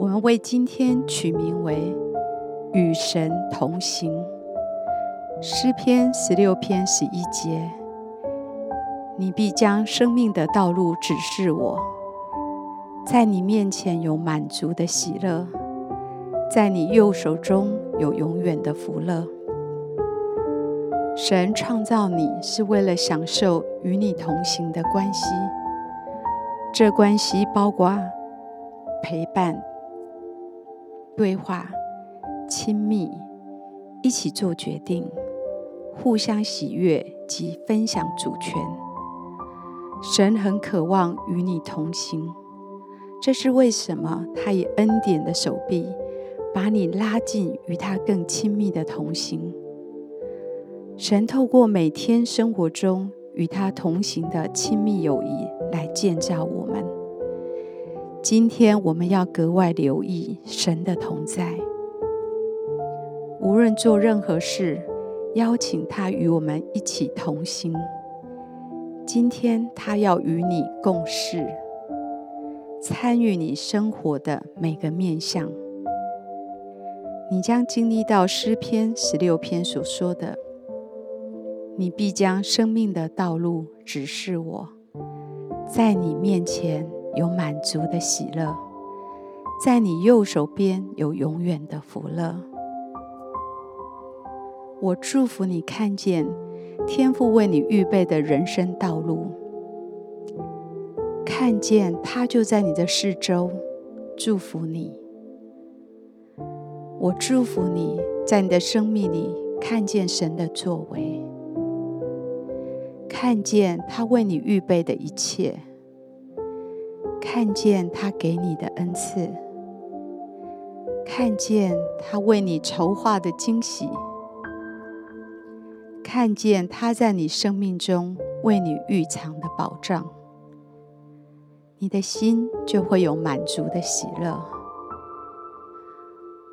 我们为今天取名为“与神同行”。诗篇十六篇十一节：“你必将生命的道路指示我，在你面前有满足的喜乐，在你右手中有永远的福乐。”神创造你是为了享受与你同行的关系。这关系包括陪伴、对话、亲密、一起做决定、互相喜悦及分享主权。神很渴望与你同行，这是为什么他以恩典的手臂把你拉近，与他更亲密的同行。神透过每天生活中与他同行的亲密友谊。来建造我们。今天我们要格外留意神的同在，无论做任何事，邀请他与我们一起同行。今天他要与你共事，参与你生活的每个面向。你将经历到诗篇十六篇所说的：“你必将生命的道路指示我。”在你面前有满足的喜乐，在你右手边有永远的福乐。我祝福你看见天父为你预备的人生道路，看见他就在你的四周，祝福你。我祝福你在你的生命里看见神的作为。看见他为你预备的一切，看见他给你的恩赐，看见他为你筹划的惊喜，看见他在你生命中为你预藏的保障，你的心就会有满足的喜乐。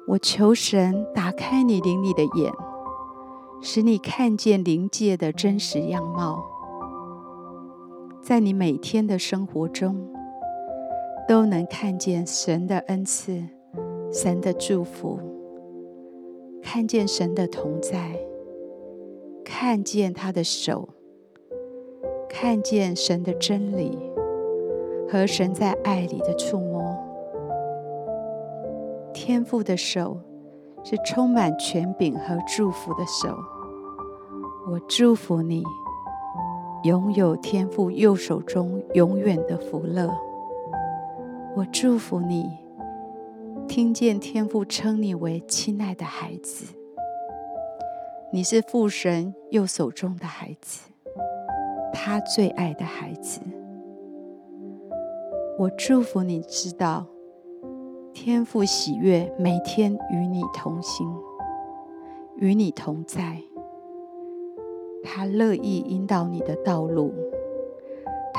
我求神打开你灵里的眼，使你看见灵界的真实样貌。在你每天的生活中，都能看见神的恩赐、神的祝福，看见神的同在，看见他的手，看见神的真理和神在爱里的触摸。天父的手是充满权柄和祝福的手，我祝福你。拥有天父右手中永远的福乐，我祝福你，听见天父称你为亲爱的孩子，你是父神右手中的孩子，他最爱的孩子。我祝福你知道，天父喜悦每天与你同行，与你同在。他乐意引导你的道路，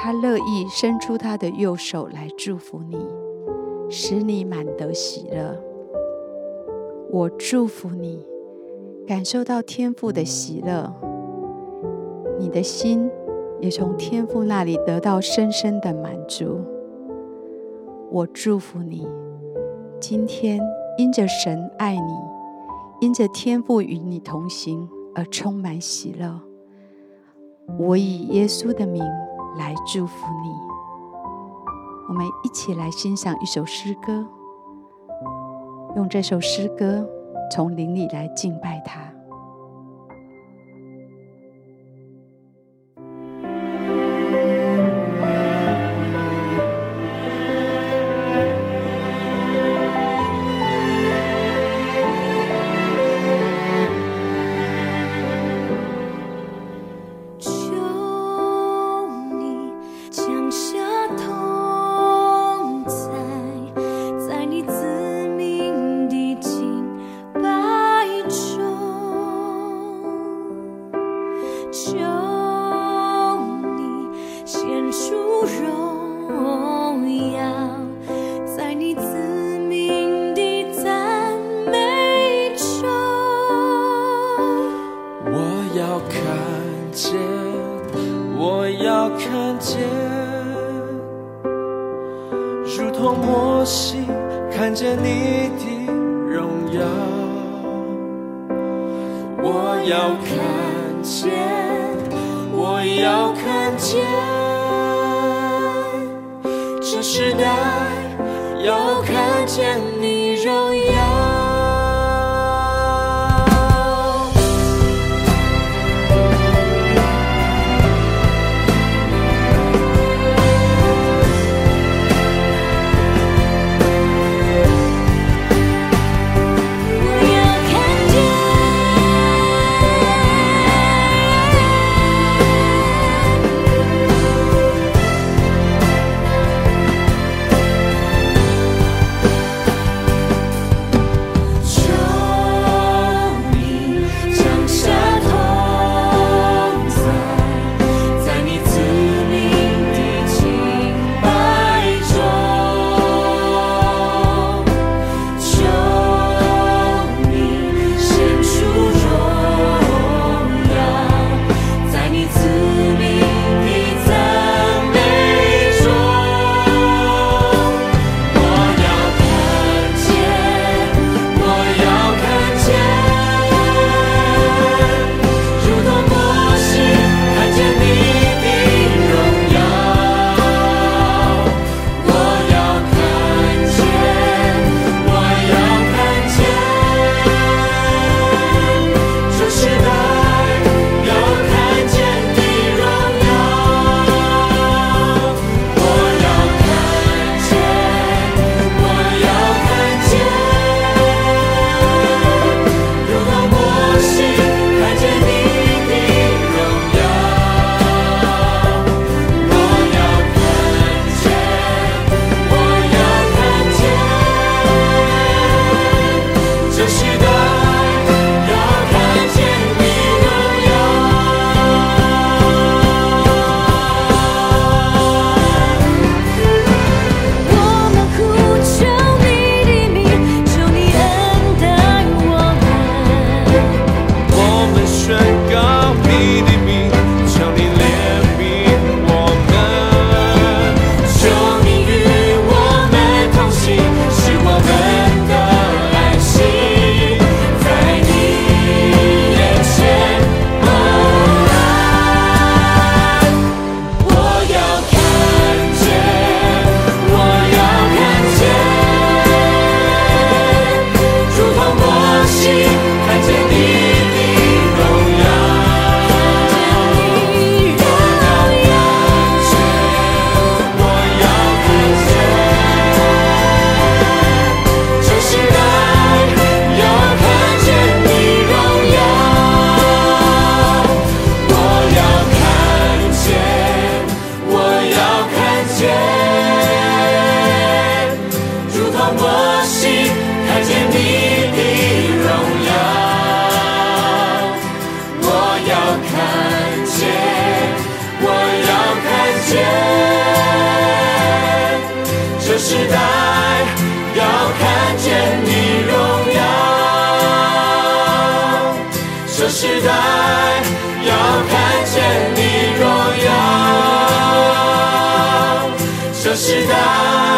他乐意伸出他的右手来祝福你，使你满得喜乐。我祝福你，感受到天父的喜乐，你的心也从天父那里得到深深的满足。我祝福你，今天因着神爱你，因着天父与你同行而充满喜乐。我以耶稣的名来祝福你。我们一起来欣赏一首诗歌，用这首诗歌从灵里来敬拜他。求你献出荣耀在你自命的赞美中我要看见我要看见如同我心看见你的荣耀。我要看见，我要看见，这时代要看见你容颜。这时代要看见你荣耀这时代